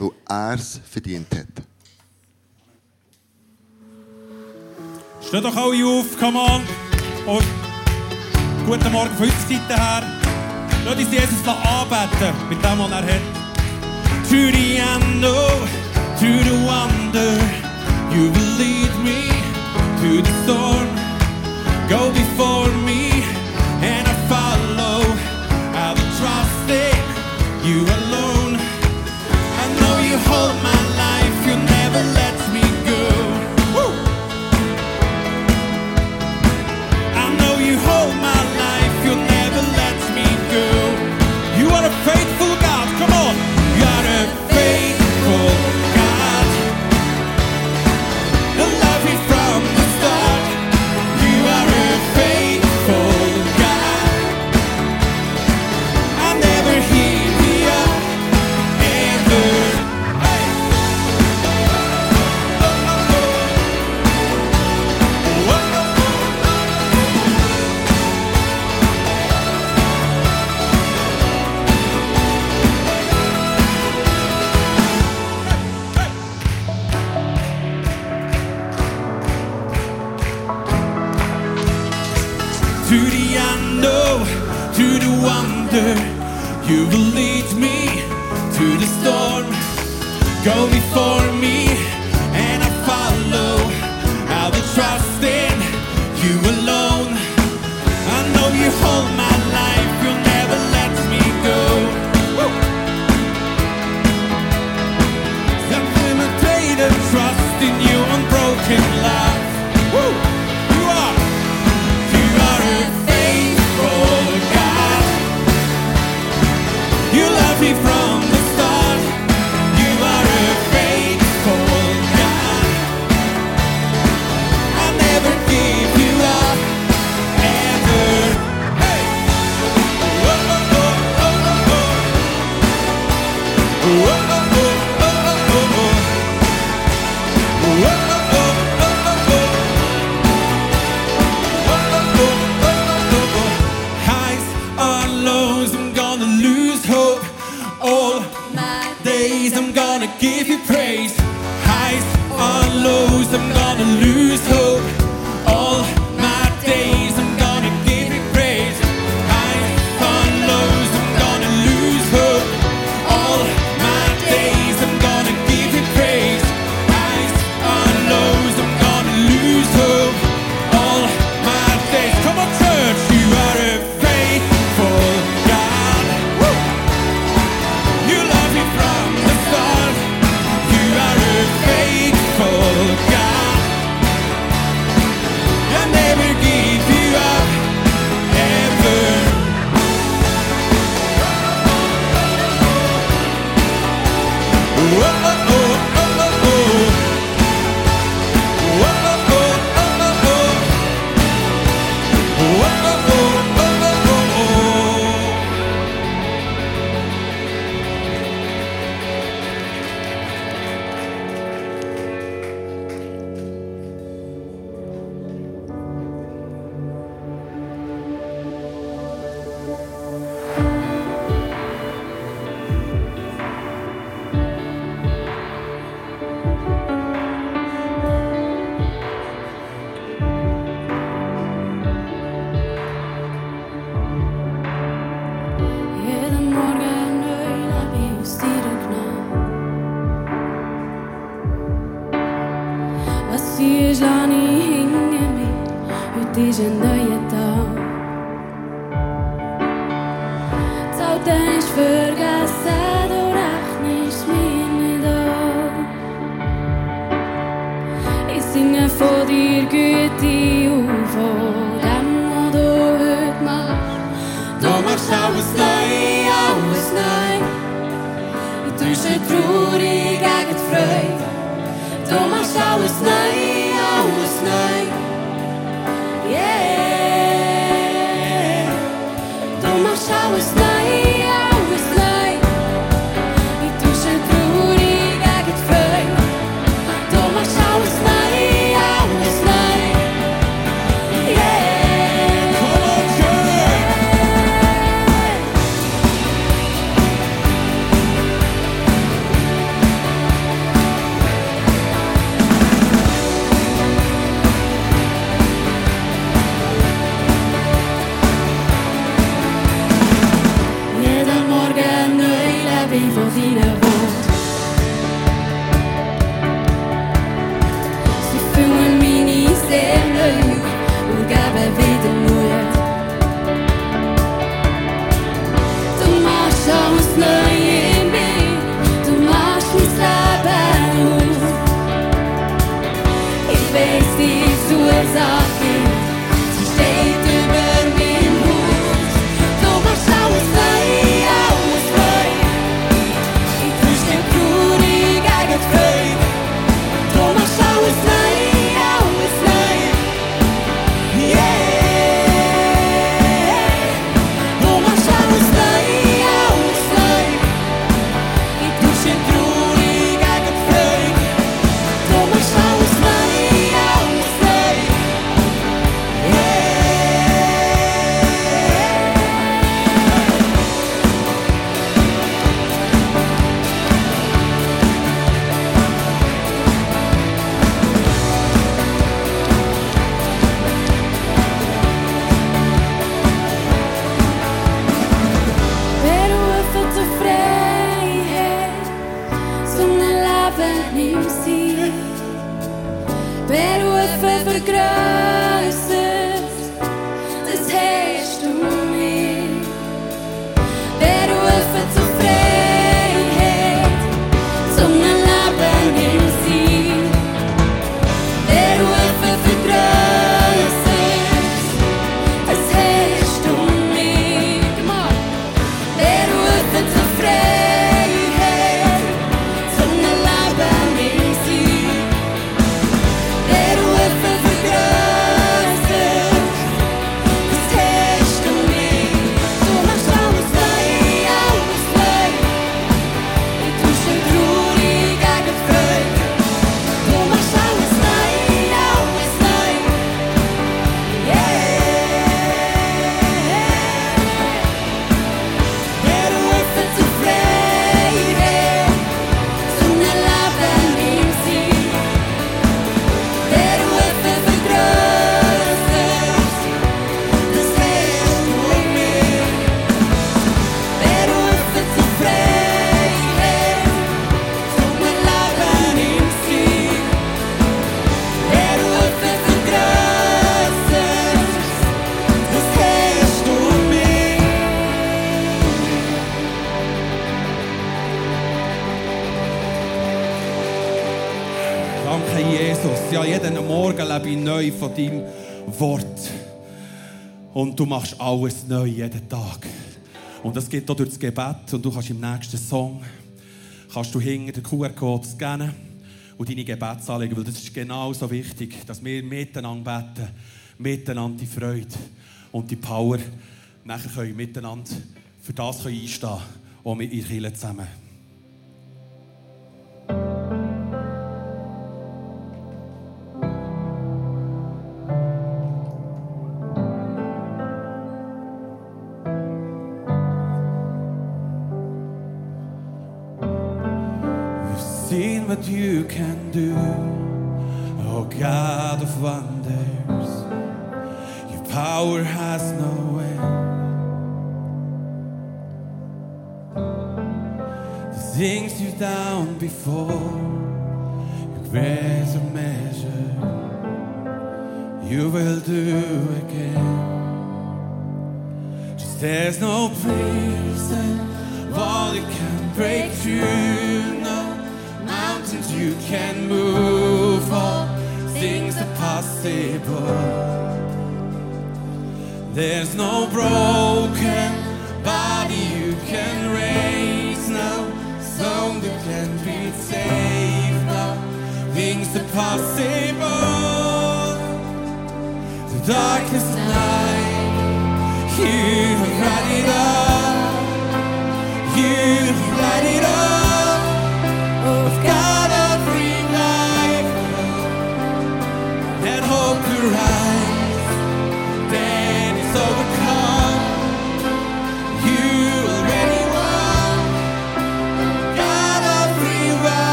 weil er es verdient hat. Steht doch alle auf, come on. Und guten Morgen von unserer Seite her. Lasst uns Jesus anbeten mit dem, was er hat. To the end, oh, to the wonder, you will lead me to the storm. Go before Und du machst alles neu jeden Tag. Und das geht auch durch das Gebet. Und du kannst im nächsten Song, kannst du hinter den QR-Code scannen und deine Gebetsanliegen, weil das ist genauso wichtig, dass wir miteinander beten, miteinander die Freude und die Power nachher können miteinander für das können einstehen, auch mit ihr zusammen. you will do again. Just there's no place.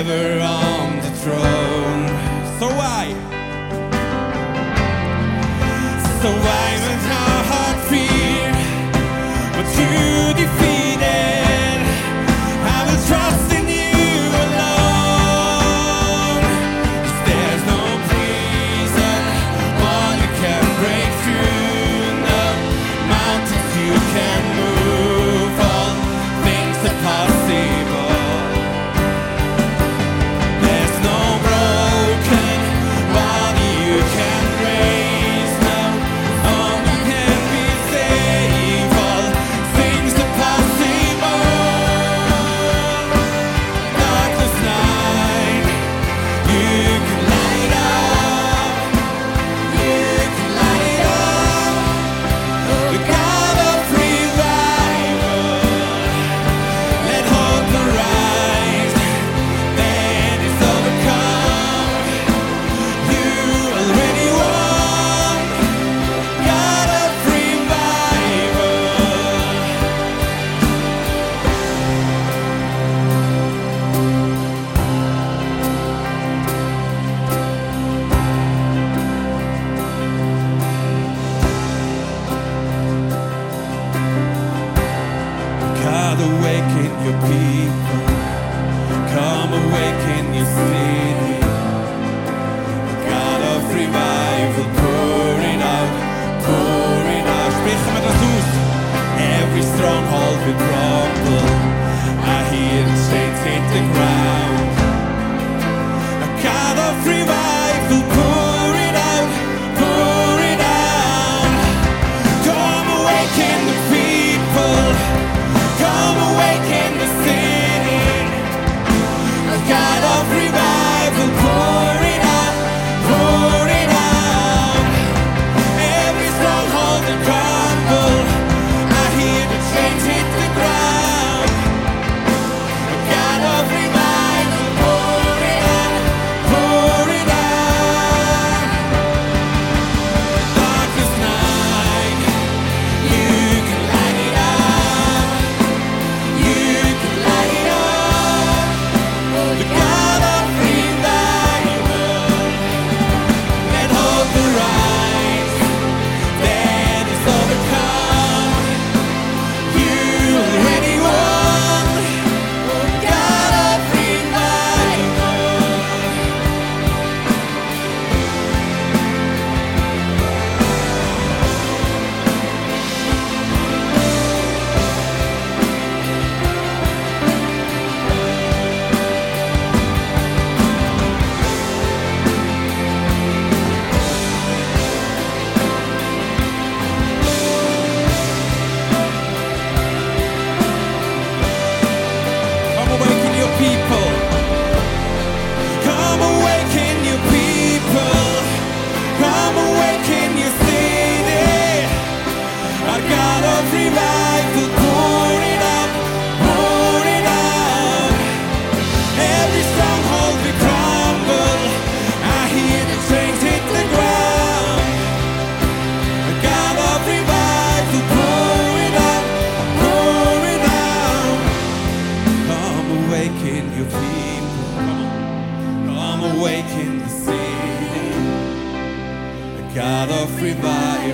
ever on the throne. So why? So why?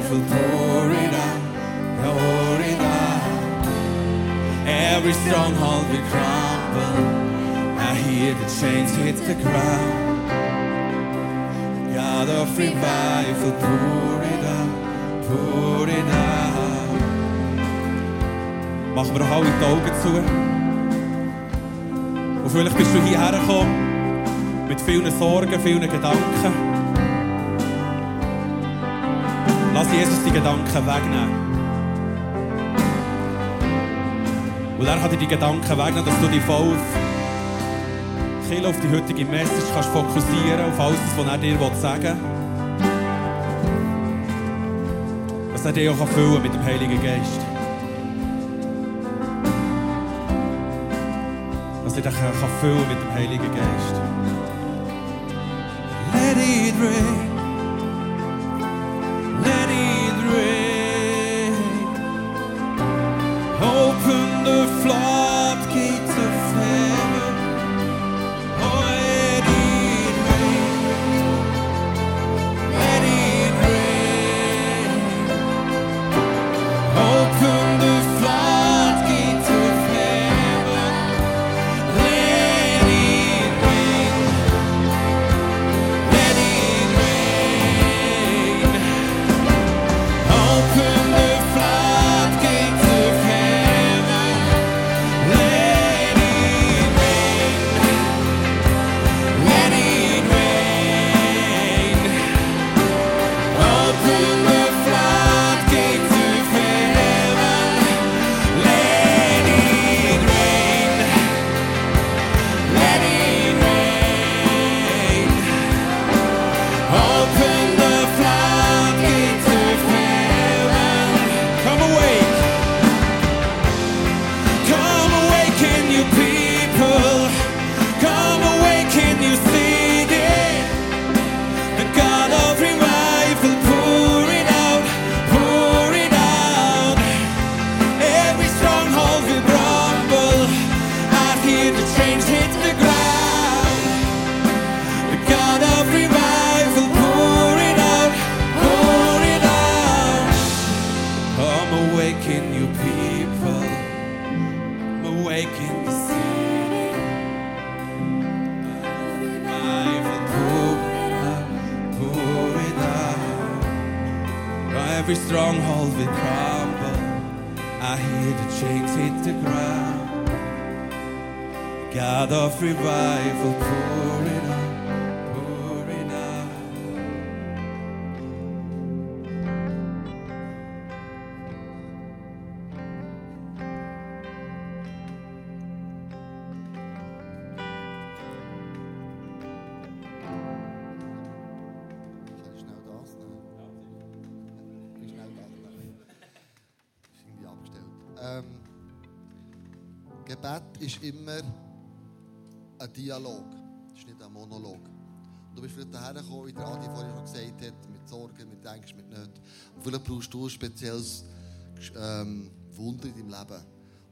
Revival, pour it out, pour. Every stronghold will crumble. I hear the chains hit the ground. God of revival, pour it out, pour it out. Machen wir doch alle Augen zu. Und vielleicht bist du hierher gekommen mit vielen Sorgen, vielen Gedanken. Lass Jesus die Gedanken wegnehmen. Und er kann dir die Gedanken wegnehmen, dass du dich voll auf, Kiel auf die heutige Message kannst fokussieren, auf alles, was er dir sagen will. Dass er dich auch füllen mit dem Heiligen Geist. Dass er dich kann füllen mit dem Heiligen Geist. Let it rain. God of revival, pour it out, pour it out. Irgendwie abgestellt. Ähm, Gebet ist immer ein Dialog. Es ist nicht ein Monolog. Du bist vielleicht daher gekommen, wie der Adi vorhin schon gesagt hat, mit Sorgen, mit Ängsten, mit Nöten. Und vielleicht brauchst du ein spezielles ähm, Wunder in deinem Leben.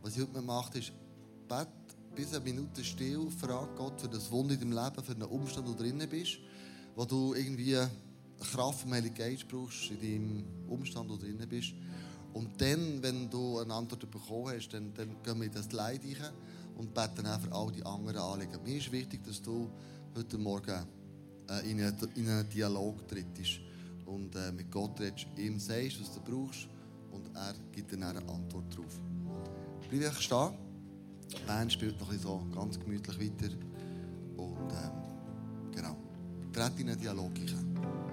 Was ich heute mache, ist, bet bis eine Minute still, frag Gott für das Wunder in deinem Leben, für einen Umstand, wo du drinnen bist, wo du irgendwie Kraft vom Heiligen Geist brauchst in deinem Umstand, wo du drinnen bist. Und dann, wenn du eine Antwort bekommen hast, dann, dann gehen wir in das Leid rein und beten auch für all die anderen Anliegen. Mir ist wichtig, dass du heute Morgen äh, in, einen, in einen Dialog trittst und äh, mit Gott redest, ihm sagst, was du brauchst und er gibt dir dann eine Antwort darauf. Bleib einfach stehen. Die Band spielt noch so ganz gemütlich weiter. Und ähm, genau, tritt in einen Dialog rein.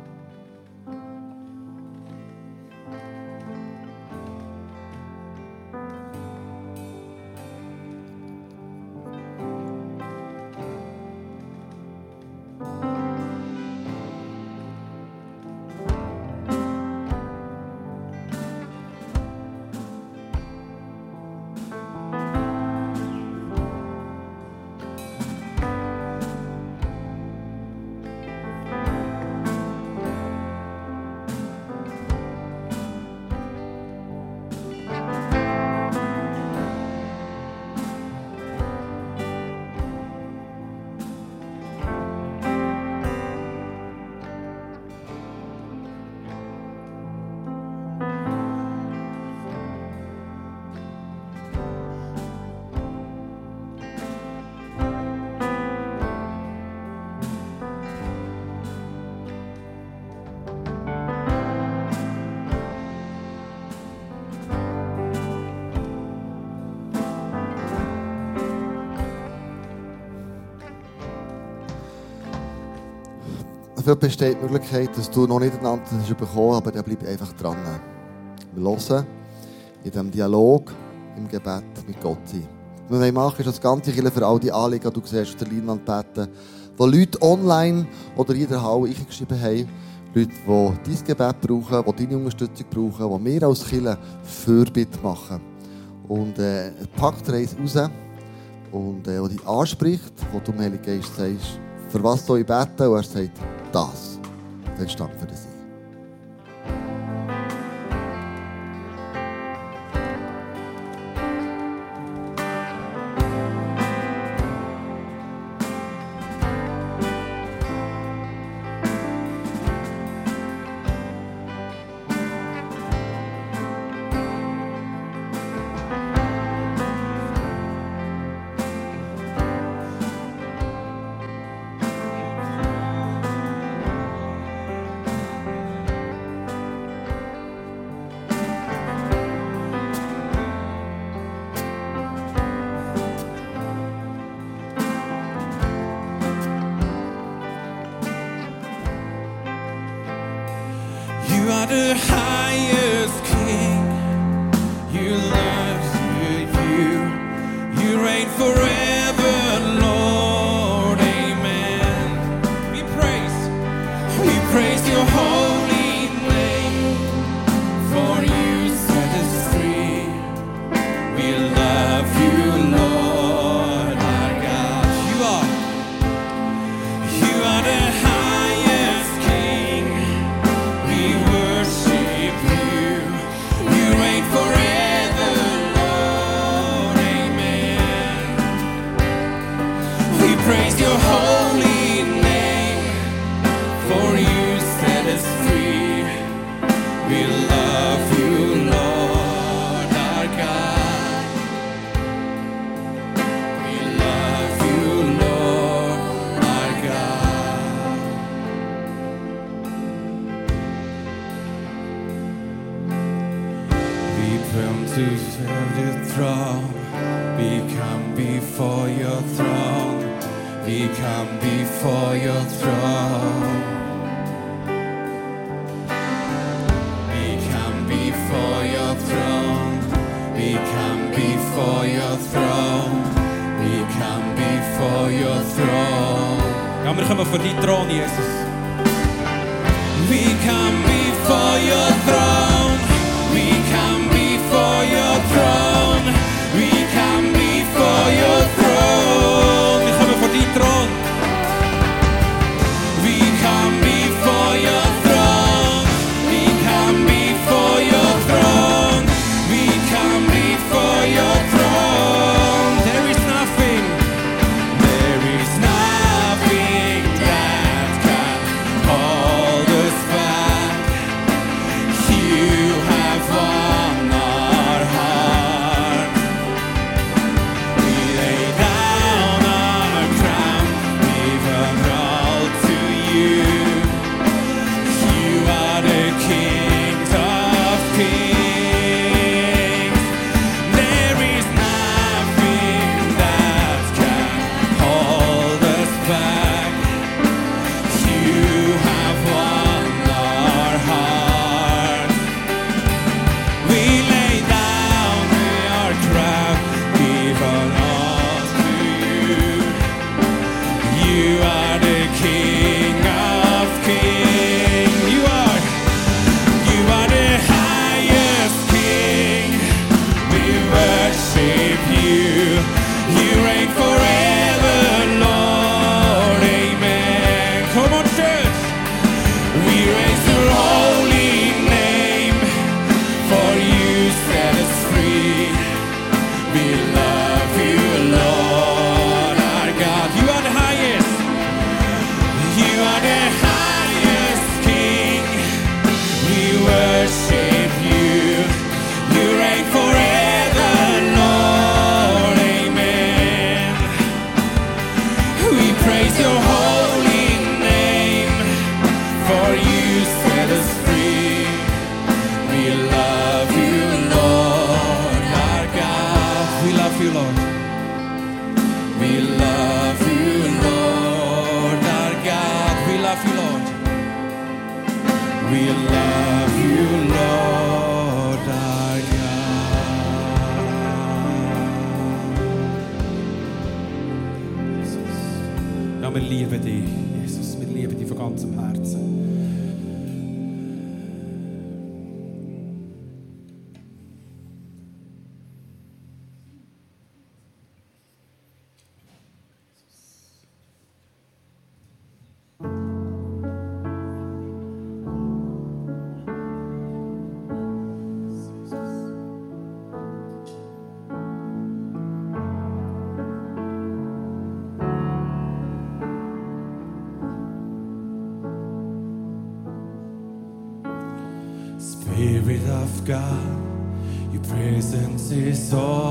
Dafür besteht die Möglichkeit, dass du noch nicht eine Antwort hast bekommen aber dann bleib einfach dran. Wir hören in diesem Dialog, im Gebet mit Gott sein. Was wir machen, ist das ganze Kirche für all die Anliegen, die du siehst, auf der Leinwand beten, wo Leute online oder in der Halle geschrieben haben, Leute, die dein Gebet brauchen, die deine Unterstützung brauchen, die wir als Kirche Fürbitte machen. Und äh, packt eins raus und äh, die anspricht, wo du dem Heiligen Geist sagst, für was soll ich beten? Und er sagt, das. Dann ist Dank für das throne. We come before your throne. Ja, wir kommen vor deinen Thron, Jesus. We come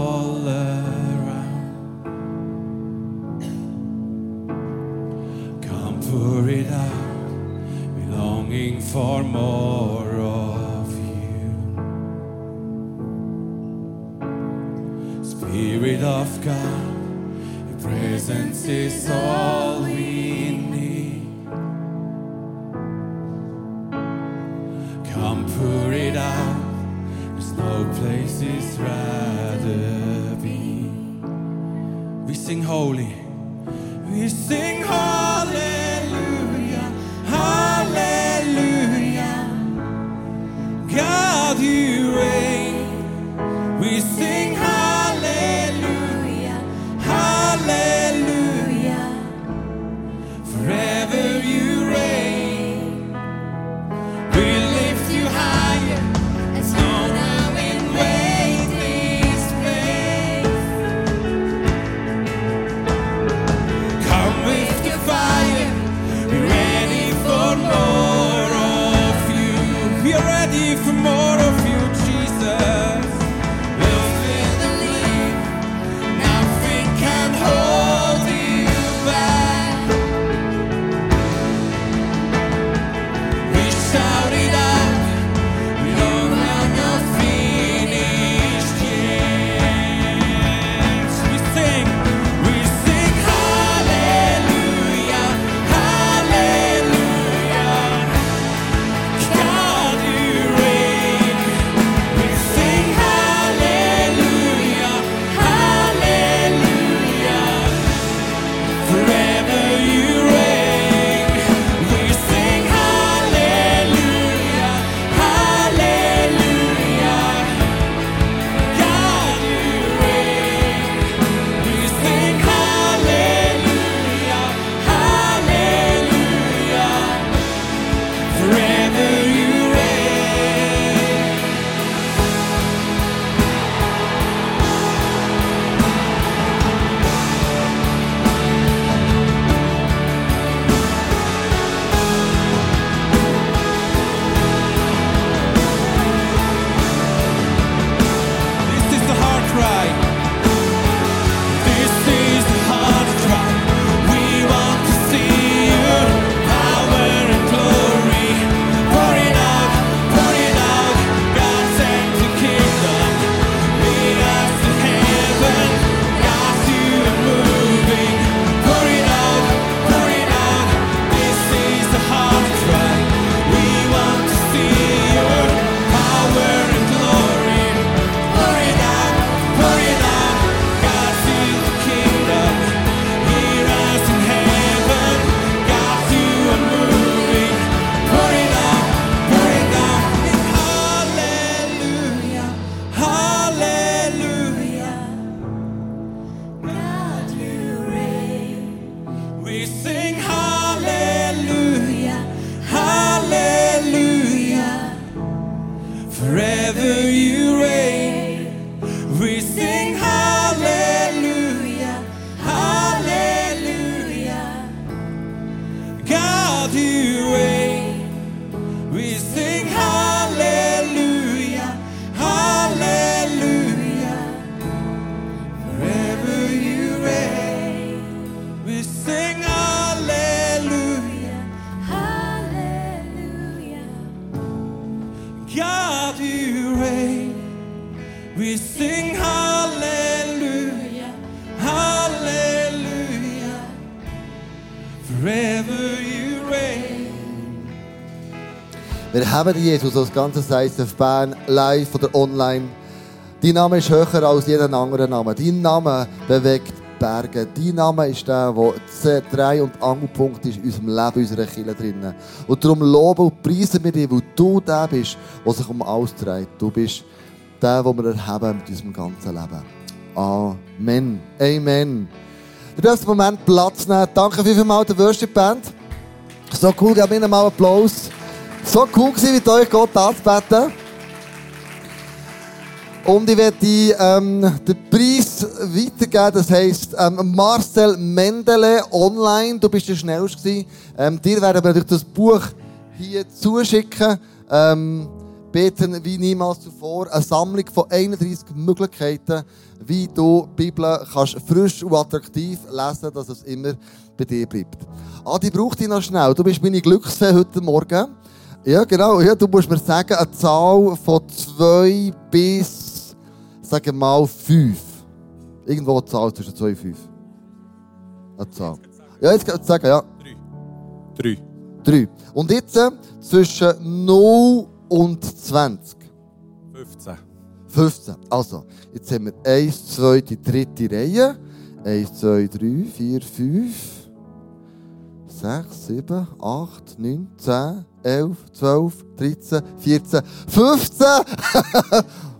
all around. Come pour it out, we longing for more of you. Spirit of God, your presence is all we need. Come pour it out, there's no place is right. everything holy. Dich, Jesus, als ganzes ICF Bern, live oder online. Dein Name ist höher als jeden anderen Name. Dein Name bewegt Berge. Dein Name ist der, der Drei- und Angelpunkt ist in unserem Leben, in unserer Kirche drinnen. Und darum loben und preisen wir dich, weil du der bist, der sich um alles dreht. Du bist der, den wir erheben mit unserem ganzen Leben. Amen. Amen. Du darfst einen Moment Platz nehmen. Danke vielmals der Worship Band. So cool, gib ihnen mal Applaus. So cool gewesen, mit euch Gott anzubeten. Und ich werde ähm, den Preis weitergeben. Das heisst, ähm, Marcel Mendele online. Du bist der schnellste. Ähm, dir werden wir natürlich das Buch hier zuschicken. Ähm, beten wie niemals zuvor. Eine Sammlung von 31 Möglichkeiten, wie du die Bibel kannst frisch und attraktiv lesen, dass es immer bei dir bleibt. Adi, braucht dich noch schnell. Du bist meine Glücksfee heute Morgen. Ja, genau. Ja, du musst mir sagen, eine Zahl von 2 bis, sagen wir mal, 5. Irgendwo eine Zahl zwischen 2 und 5. Eine Zahl. Ja, jetzt kannst du sagen, ja. Drei. 3. Und jetzt äh, zwischen 0 und 20. 15. 15. Also, jetzt haben wir 1, 2, die dritte Reihe. 1, 2, 3, 4, 5, 6, 7, 8, 9, 10, 11, 12, 13, 14, 15.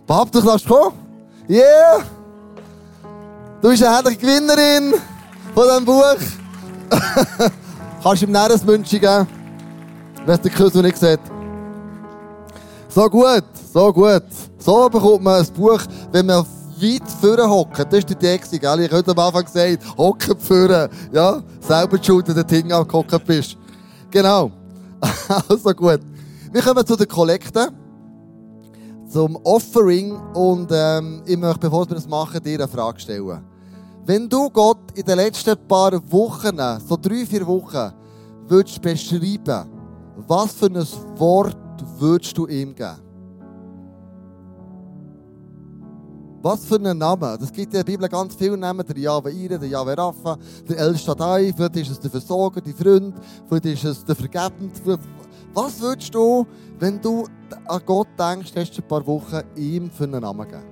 Pap, du kannst kommen. Yeah! Du bist eine herrliche Gewinnerin von diesem Buch. kannst du ihm näher ein München geben, wenn es den Küssel nicht sieht. So gut, so gut. So bekommt man ein Buch, wenn man weit vorne hockt. Das ist die Idee, gell? Ich habe am Anfang gesagt, hocken vorne. Ja, selber die Schuld, wenn du Ding angehockt bist. Genau. Also gut. Wir kommen zu den Kollekten. Zum Offering. Und ähm, ich möchte, bevor wir das machen, dir eine Frage stellen. Wenn du Gott in den letzten paar Wochen, so drei, vier Wochen, würdest beschreiben, was für ein Wort würdest du ihm geben? Was für einen Namen? Das gibt in der Bibel ganz viele Namen. Der Jahwe Ire, der Jahwe Rapha, der El Shaddai. Vielleicht ist es der Versorger, der Freund. Vielleicht ist es der Vergebende. Was würdest du, wenn du an Gott denkst, hast du ein paar Wochen ihm für einen Namen geben?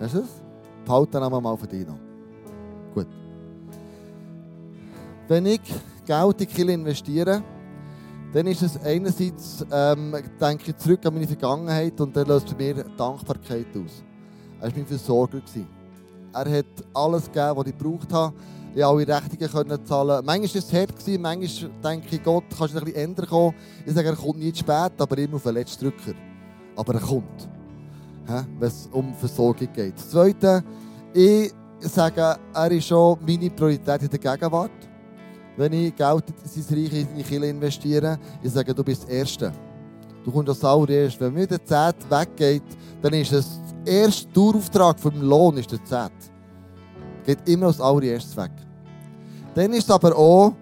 Hast du es? Behalte den Namen mal für dich noch. Gut. Wenn ich Geld in die Kirche investiere, dann ist es einerseits, ähm, denke ich zurück an meine Vergangenheit und dann löst bei mir Dankbarkeit aus. Er war mein Versorger. Er hat alles gegeben, was ich gebraucht habe. Ich alle Rechnungen können zahlen. Manchmal war es hart, manchmal denke ich, Gott, kannst du ein bisschen ändern kommen. Ich sage, er kommt nicht spät, aber immer auf den letzten Drücker. Aber er kommt, wenn es um Versorgung geht. Das Zweite, ich sage, er ist schon meine Priorität in der Gegenwart. Wenn ich Geld in sein Reich in die Kirche investiere, ich sage, du bist der Erste. Du kommst als allererst. Wenn mir der Zehnt weggeht, dann ist es der erste Dauerauftrag vom Lohn ist der Zehnt. Geht immer als allererstes weg. Dann ist es aber auch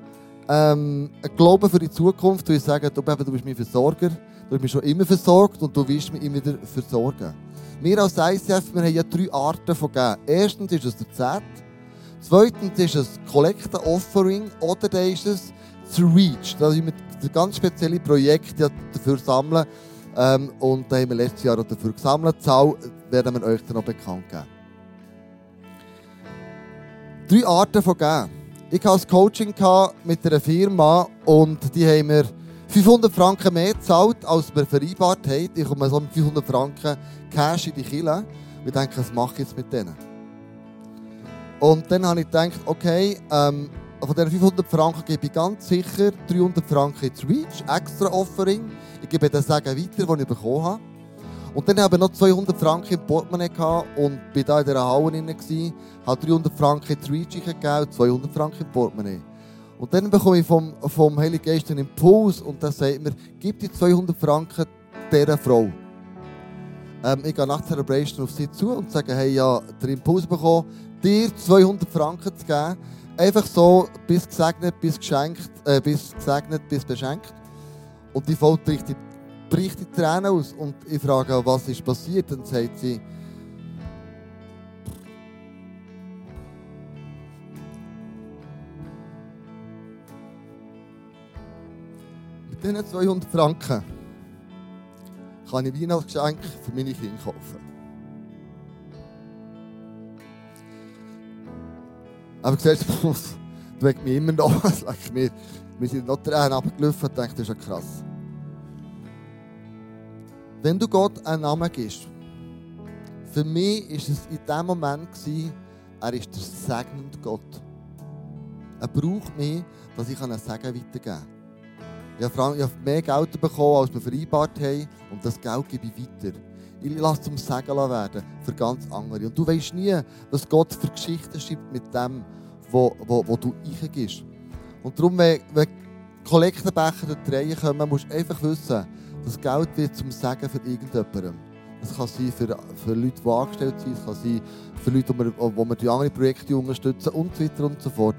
ähm, ein Glaube für die Zukunft, wo ich sage, du, bist mein Versorger, du hast mich schon immer versorgt und du willst mich immer wieder versorgen. Wir als ICF wir haben ja drei Arten von Geben. Erstens ist es der Zehnt. Zweitens ist es Collector Offering oder dann ist es das Reach. Da sind wir ganz spezielle Projekte dafür sammeln. Ähm, und da haben wir letztes Jahr auch dafür gesammelt. Zahl werden wir euch dann noch bekannt geben. Drei Arten von Geben. Ich hatte ein Coaching mit einer Firma und die haben mir 500 Franken mehr gezahlt, als wir vereinbart haben. Ich komme so mit 500 Franken Cash in die Kille. Wir denken, was mache ich jetzt mit denen? Und dann habe ich gedacht, okay, ähm, von diesen 500 Franken gebe ich ganz sicher 300 Franken ins Reach, extra Offering. Ich gebe den Sagen weiter, den ich bekommen habe. Und dann habe ich noch 200 Franken im Portemonnaie gehabt und bin da in dieser Halle drin, gewesen, habe 300 Franken ins Reach gegeben und 200 Franken im Portemonnaie. Und dann bekomme ich vom, vom Heiligen Geist einen Impuls und der sagt mir, gib die 200 Franken dieser Frau. Ähm, ich gehe nach der Celebration auf sie zu und sage, hey, ja, den Impuls bekommen, dir 200 Franken zu geben. Einfach so, bis gesegnet, bis geschenkt, äh, bis gesegnet, bis beschenkt. Und die Frau bricht die, bricht die Tränen aus. Und ich frage, was ist passiert? Und dann sagt sie, mit diesen 200 Franken kann ich Weihnachtsgeschenke für meine Kinder kaufen. Aber du siehst, das weckt mich immer noch. Wir sind noch Tränen runtergelaufen und dachte, das ist ja krass. Wenn du Gott einen Namen gibst, für mich war es in dem Moment, gewesen, er ist der segnende Gott. Er braucht mich, dass ich einen Segen weitergeben kann. Ich habe mehr Geld bekommen, als wir vereinbart haben. Und das Geld gebe ich weiter. Ich lasse zum Segen werden für ganz andere. Und du weißt nie, was Gott für Geschichten schreibt mit dem, wo, wo, wo du eingibst. Und darum, wenn, wenn Kollektenbecher durch die kommen, musst du einfach wissen, das Geld wird zum Segen für irgendjemanden. Das kann sein für, für Leute, die angestellt sind, es kann sein für Leute, die wir, wo wir die anderen Projekte unterstützen und so weiter und so fort.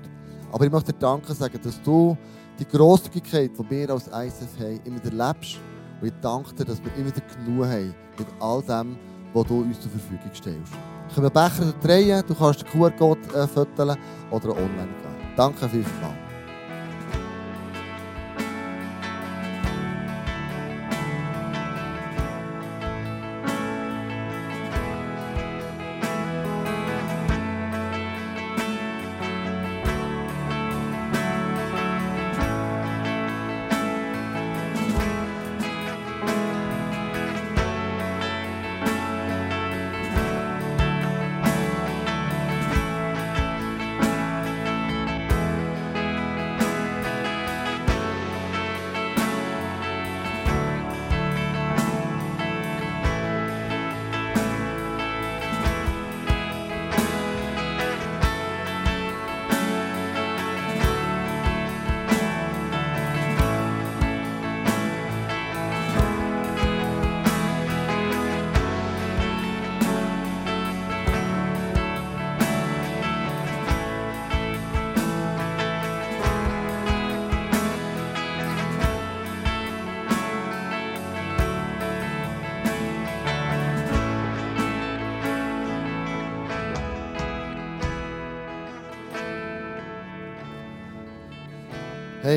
Aber ich möchte dir Danke sagen, dass du die Grosszügigkeit, die wir als ISF haben, immer wieder lebst. Und ich danke dir, dass wir immer wieder genug haben mit all dem, was du uns zur Verfügung stellst. Kann Becher drehen, du kannst den QR-Code äh, oder online gehen. Danke vielmals.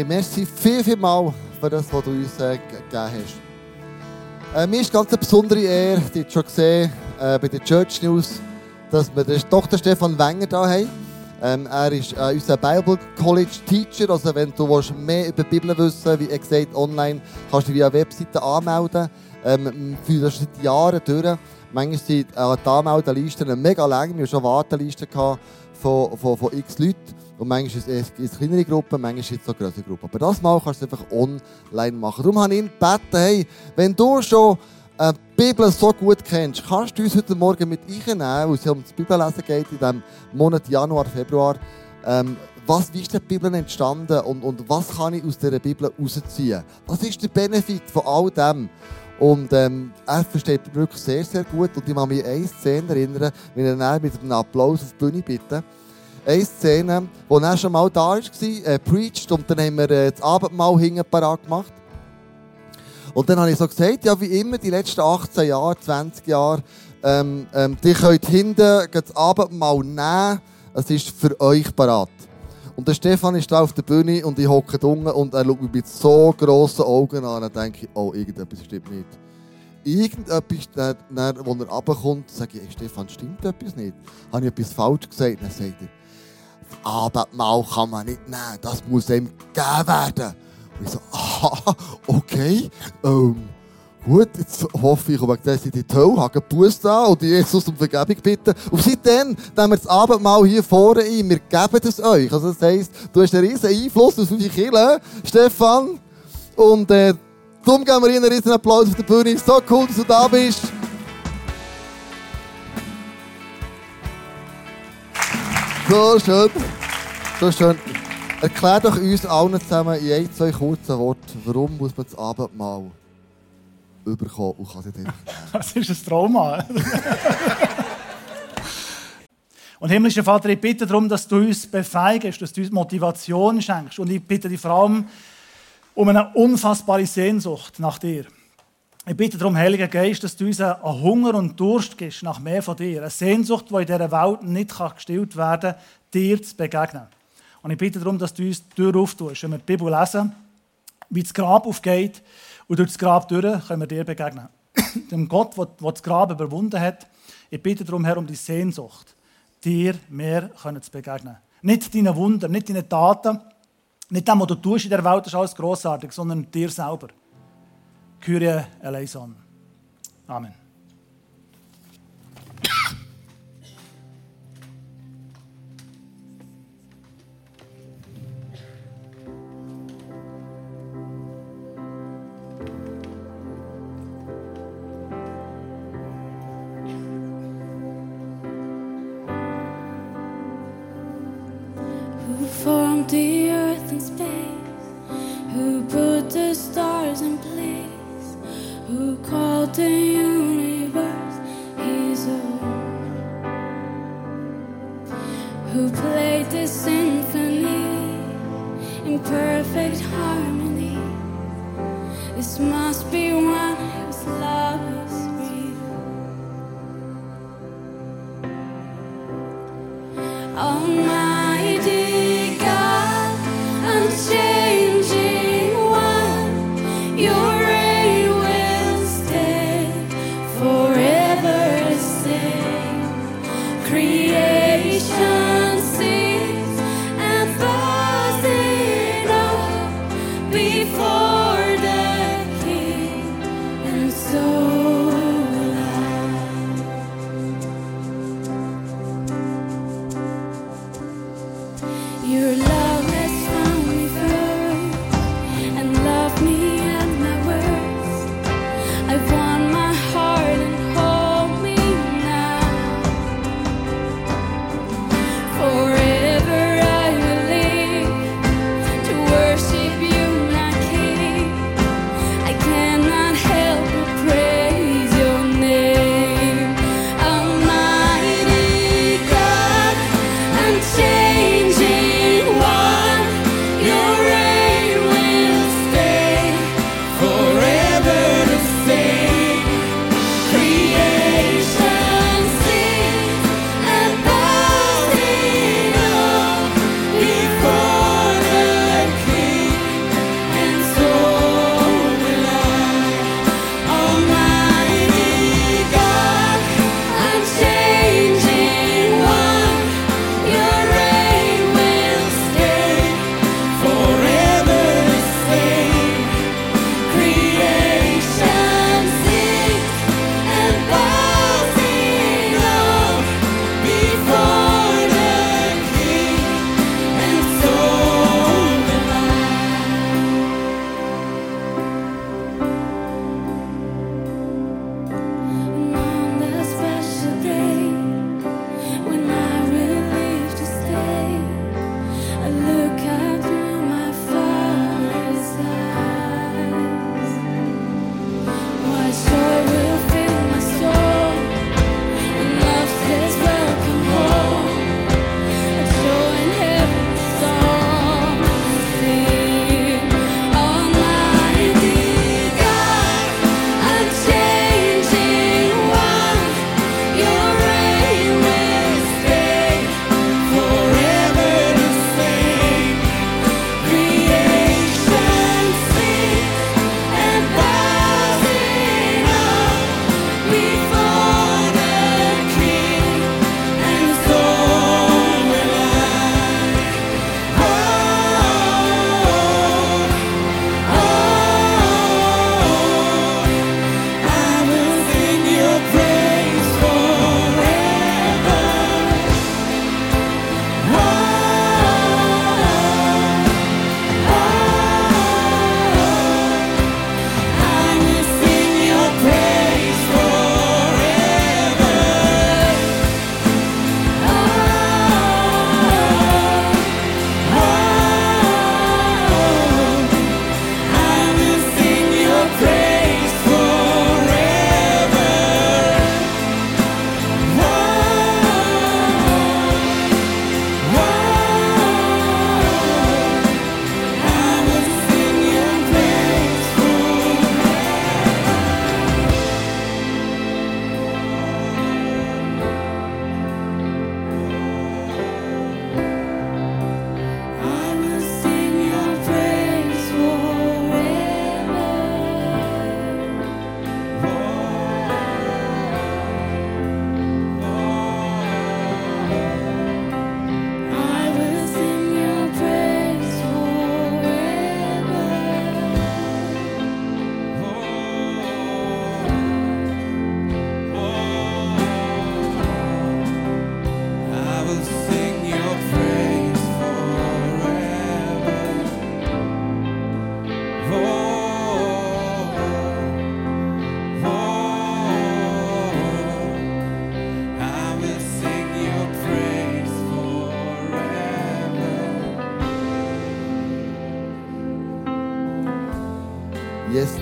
Hey, merci viel, viel mal für das, was du uns äh, gegeben hast. Äh, mir ist ganz eine besondere Ehre, die schon gesehen äh, bei den Church News, dass wir den Dr. Stefan Wenger da haben. Ähm, er ist äh, unser Bible College Teacher. Also, wenn du willst, mehr über die Bibel wissen wie gesagt, online, kannst du dich via Webseite anmelden. Ähm, für das seit Jahren durch. Manchmal sind äh, die Anmeldelisten mega lang. Wir hatten schon Wartelisten von, von, von x Leuten. Und manchmal ist es eine kleinere Gruppe, manchmal ist es eine größere Gruppe. Aber das Mal kannst du einfach online machen. Darum habe ich ihn gebeten, hey, wenn du schon äh, die Bibel so gut kennst, kannst du uns heute Morgen mit einnehmen, weil es um das Bibellesen geht in diesem Monat Januar, Februar. Ähm, was, wie ist die Bibel entstanden und, und was kann ich aus dieser Bibel rausziehen? Was ist der Benefit von all dem? Und ähm, er versteht mich wirklich sehr, sehr gut. Und ich kann mich an eine Szene erinnern, wenn er mit einem Applaus auf die Bühne bitte eine Szene, wo er schon mal da war, äh, preached, und dann haben wir äh, das Abendmahl hinten parat gemacht. Und dann habe ich so gesagt, ja, wie immer, die letzten 18 Jahre, 20 Jahre, ähm, ähm, die könnt hinten das Abendmahl nehmen, es ist für euch parat. Und der Stefan ist da auf der Bühne und ich hocke unten und er schaut mich mit so grossen Augen an. Und denke oh, irgendetwas stimmt nicht. Irgendetwas, dann, dann, wo er runterkommt, sage ich, hey, Stefan, stimmt etwas nicht? Habe ich etwas falsch gesagt? Dann sagt er, Abendmahl kann man nicht nehmen, das muss ihm gegeben werden. Und ich so, aha, okay, ähm, gut, jetzt hoffe ich, ich wegen in die Hölle, habe Buß da und Jesus um Vergebung bitten. Und seitdem nehmen wir das Abendmahl hier vorne ein, wir geben es euch. Also das heisst, du hast einen riesen Einfluss auf unsere Kirche, Stefan, und äh, darum geben wir Ihnen einen riesen Applaus auf der Bühne. So cool, dass du da bist. So schön. So schön. Erklär doch uns allen zusammen in ein, zwei kurzen Worten, warum muss man das Abendmahl überkommen und kann nicht Das ist ein Trauma. Und himmlischer Vater, ich bitte darum, dass du uns befeigst, dass du uns Motivation schenkst. Und ich bitte dich vor allem um eine unfassbare Sehnsucht nach dir. Ich bitte darum, Heiliger Geist, dass du uns einen Hunger und Durst gibst nach mehr von dir. Eine Sehnsucht, die in dieser Welt nicht gestillt werden kann, dir zu begegnen. Und ich bitte darum, dass du uns die Tür auftust, wenn wir die Bibel lesen, wie das Grab aufgeht und durch das Grab durch können wir dir begegnen. Dem Gott, der das Grab überwunden hat, ich bitte darum, Herr, um die Sehnsucht, dir mehr zu begegnen. Nicht deinen Wunder, nicht deinen Taten, nicht dem, was du tust in der Welt, ist alles grossartig, sondern dir selber. Kyrie eleison. Amen. Must be one. Whose love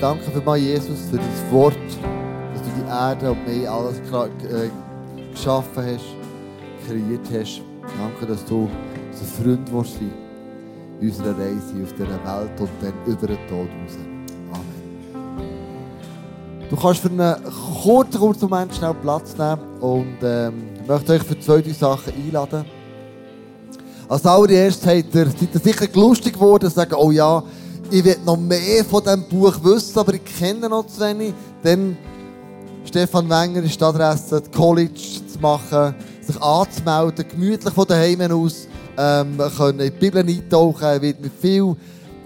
danke für mal Jesus, für dein Wort, dass du die Erde und mich alles äh, geschaffen hast, kreiert hast. Danke, dass du unser Freund willst sein in unserer Reise auf dieser Welt und dann über den Tod raus. Amen. Du kannst für einen kurzen, kurzen Moment schnell Platz nehmen und ähm, ich möchte euch für zwei, drei Sachen einladen. Als allererstes seid ihr, seid ihr sicher lustig geworden und sagen, oh ja, ich will noch mehr von diesem Buch wissen, aber ich kenne noch zu wenig. Dann Stefan Wenger ist die Adresse, das College zu machen, sich anzumelden, gemütlich von daheim aus, ähm, können in die Bibel eintauchen, wird mit viel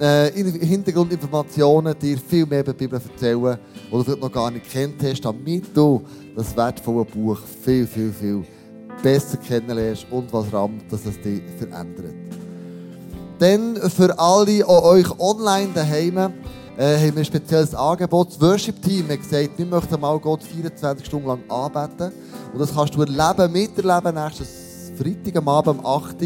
äh, In- Hintergrundinformationen dir viel mehr über die Bibel erzählen, die du vielleicht noch gar nicht kennt hast, damit du das wertvolle Buch viel, viel, viel besser kennenlernst und was rammt, dass es dich verändert. Dann für alle an euch online daheim äh, haben wir ein spezielles Angebot. Das Worship-Team hat gesagt, wir möchten mal Gott 24 Stunden lang anbeten. Und das kannst du erleben, miterleben, nächstes Freitag am Abend, am 8.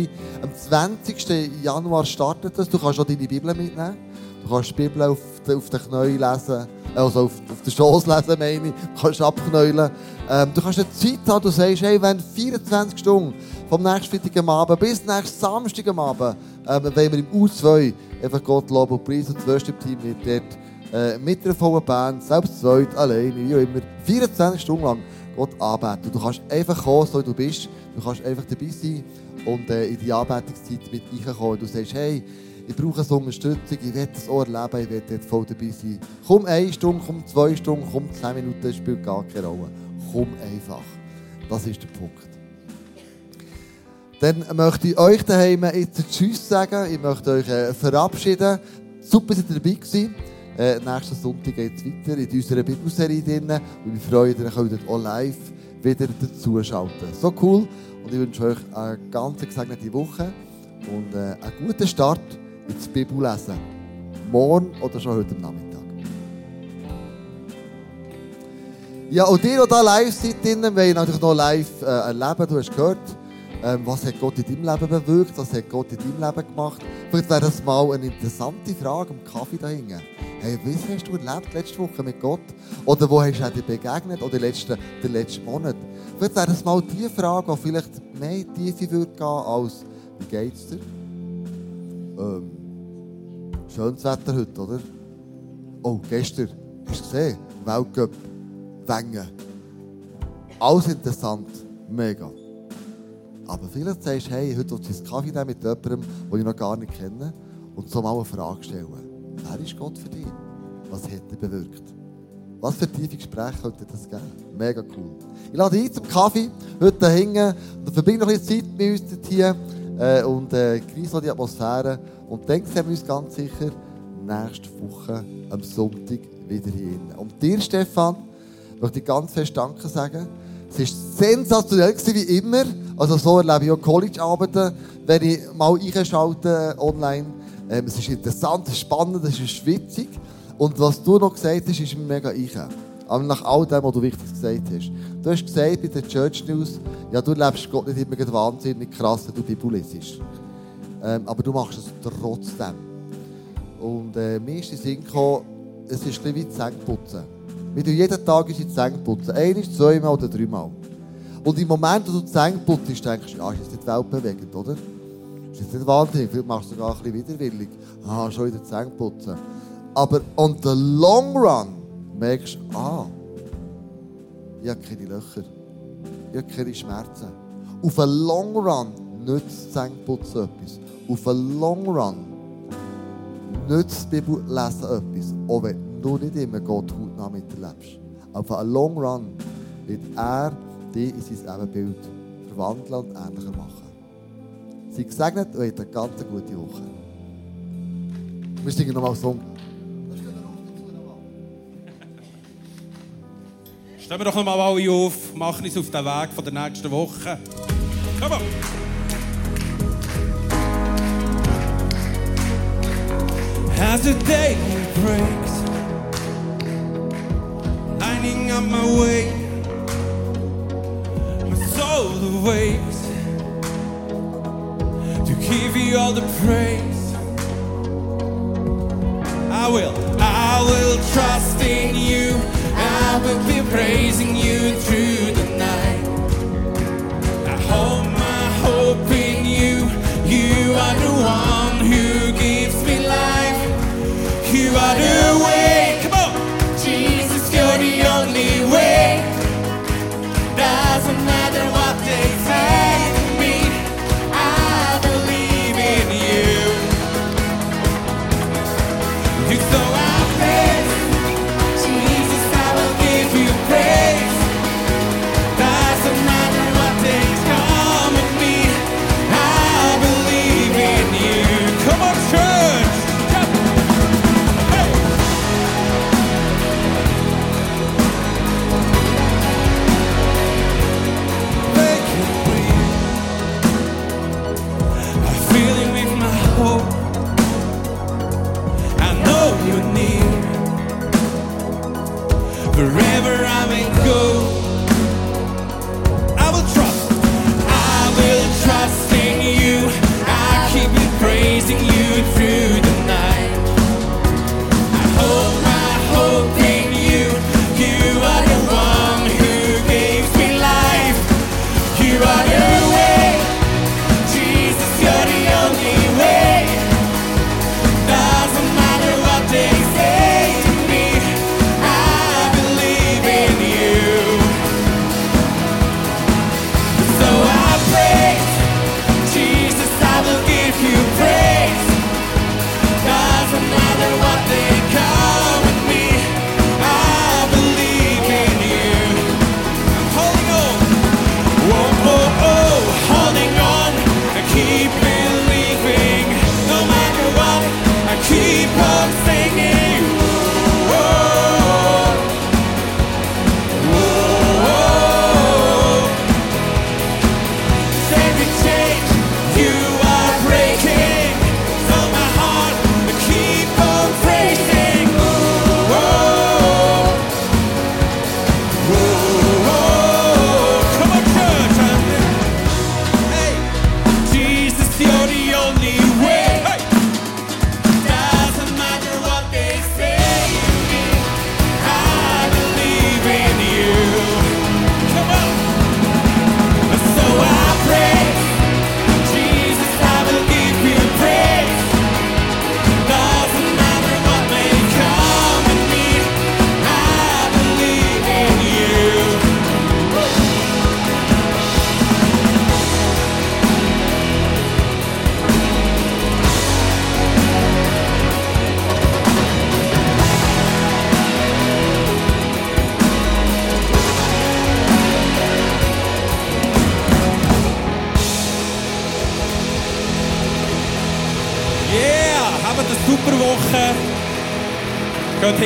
Am 20. Januar startet das. Du kannst auch deine Bibel mitnehmen. Du kannst die Bibel auf, auf den Knäuel lesen, also auf, auf den Schoß lesen, meine ich. Du kannst abknäulen. Ähm, du kannst eine Zeit haben, du sagst, hey, wenn 24 Stunden vom nächsten Freitag Abend bis nächsten Samstag am Abend, ähm, wenn wir im U2 einfach Gott loben und preisen und das Worship-Team wird dort äh, mit einer vollen Band, selbst zweit, alleine, wie auch immer, 24 Stunden lang Gott anbeten. Du kannst einfach kommen, so wie du bist. Du kannst einfach dabei sein und äh, in die Anbetungszeit mit reinkommen. Du sagst, hey, ich brauche so Unterstützung, ich will das auch erleben, ich will dort voll dabei sein. Komm eine Stunde, komm zwei Stunden, komm zehn Minuten, spielt gar keine Rolle. Komm einfach. Das ist der Punkt. Dann möchte ich euch daheim jetzt Tschüss sagen. Ich möchte euch äh, verabschieden. Super, dass ihr dabei gewesen. Äh, nächsten Sonntag geht es weiter in unserer Bibelserie drin. Und wir freuen uns, ihr könnt auch live wieder dazuschalten. So cool. Und ich wünsche euch eine ganz gesegnete Woche und äh, einen guten Start ins Bibellesen. Morgen oder schon heute Nachmittag. Ja, und ihr, die hier live seid, wollen natürlich noch live äh, erleben. Du hast gehört, ähm, was hat Gott in deinem Leben bewirkt, was hat Gott in deinem Leben gemacht. Vielleicht wäre das mal eine interessante Frage am Kaffee da hinten. Hey, was hast du erlebt letzte Woche mit Gott? Oder wo hast du dir begegnet? Oder letzten, den letzten Monat? Vielleicht wäre das mal die Frage, die vielleicht mehr in die Tiefe würde gehen, als wie geht's dir? Ähm, schönes Wetter heute, oder? Oh, gestern, hast du gesehen? Weltcup, Wengen. Alles interessant, mega. Aber vielleicht sagst du, hey, heute will ich einen Kaffee nehmen mit jemandem, den ich noch gar nicht kenne, und so mal eine Frage stellen. Wer ist Gott für dich? Was hat er bewirkt? Was für tiefe Gespräche könnte das geben? Mega cool. Ich lade dich ein zum Kaffee, heute da hinten, und verbringe noch ein bisschen Zeit mit uns hier äh, und äh, genieße die Atmosphäre. Und dann sehen wir uns ganz sicher nächste Woche am Sonntag wieder hier. Und dir, Stefan, möchte ich ganz fest Danke sagen. Es war sensationell wie immer. Also so erlebe ich auch College-Abende, wenn ich mal einschalte online. Ähm, es ist interessant, es ist spannend, es ist witzig. Und was du noch gesagt hast, ist mir mega eichen. Aber nach all dem, was du wichtig gesagt hast. Du hast gesagt bei den Church News, ja, du lebst Gott nicht immer wahnsinnig krass, wenn du die Bibel liest. Ähm, aber du machst es trotzdem. Und äh, mir ist in Sinn gekommen, es ist ein bisschen wie Zähneputzen. Wir tun jeden Tag unsere Zähne putzen. Einmal, zweimal oder dreimal. Und im Moment, wo du die Zähne putzt, denkst du, ja, ist das nicht weltbewegend, oder? Ist das nicht wahnsinnig? Vielleicht machst du sogar ein bisschen widerwillig. Ah, schon wieder Zähne putzen. Aber on the long run merkst du, ah, ich habe keine Löcher. Ich habe keine Schmerzen. Auf den long run nützt Zähneputzen etwas. Auf den long run nützt Bibellesen etwas. Auch wenn du nicht immer Gott hautnah miterlebst. Auf einen long run wird er dich in sein Ebenbild verwandeln und ähnlicher machen. Sei gesegnet und habt eine ganz gute Woche. Wir singen nochmal Song. Stehen wir doch noch mal alle auf, machen uns auf den Weg von der nächsten Woche. Come on! As the day breaks, my way. My soul awaits to give you all the praise. I will, I will trust in you. I will be praising you through the night. I hold my hope in you. You are the one who gives me life. You are the way.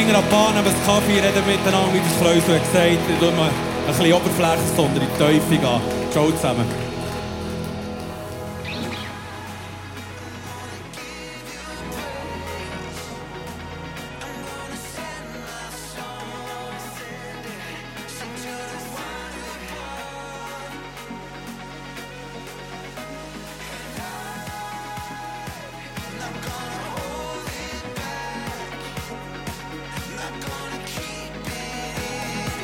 Finger an die Bahn, aber das Kaffee, reden miteinander, wie der Schleusel gesagt hat. Ein bisschen Oberfläche, sondern in die Teufel gehen. Ciao zusammen.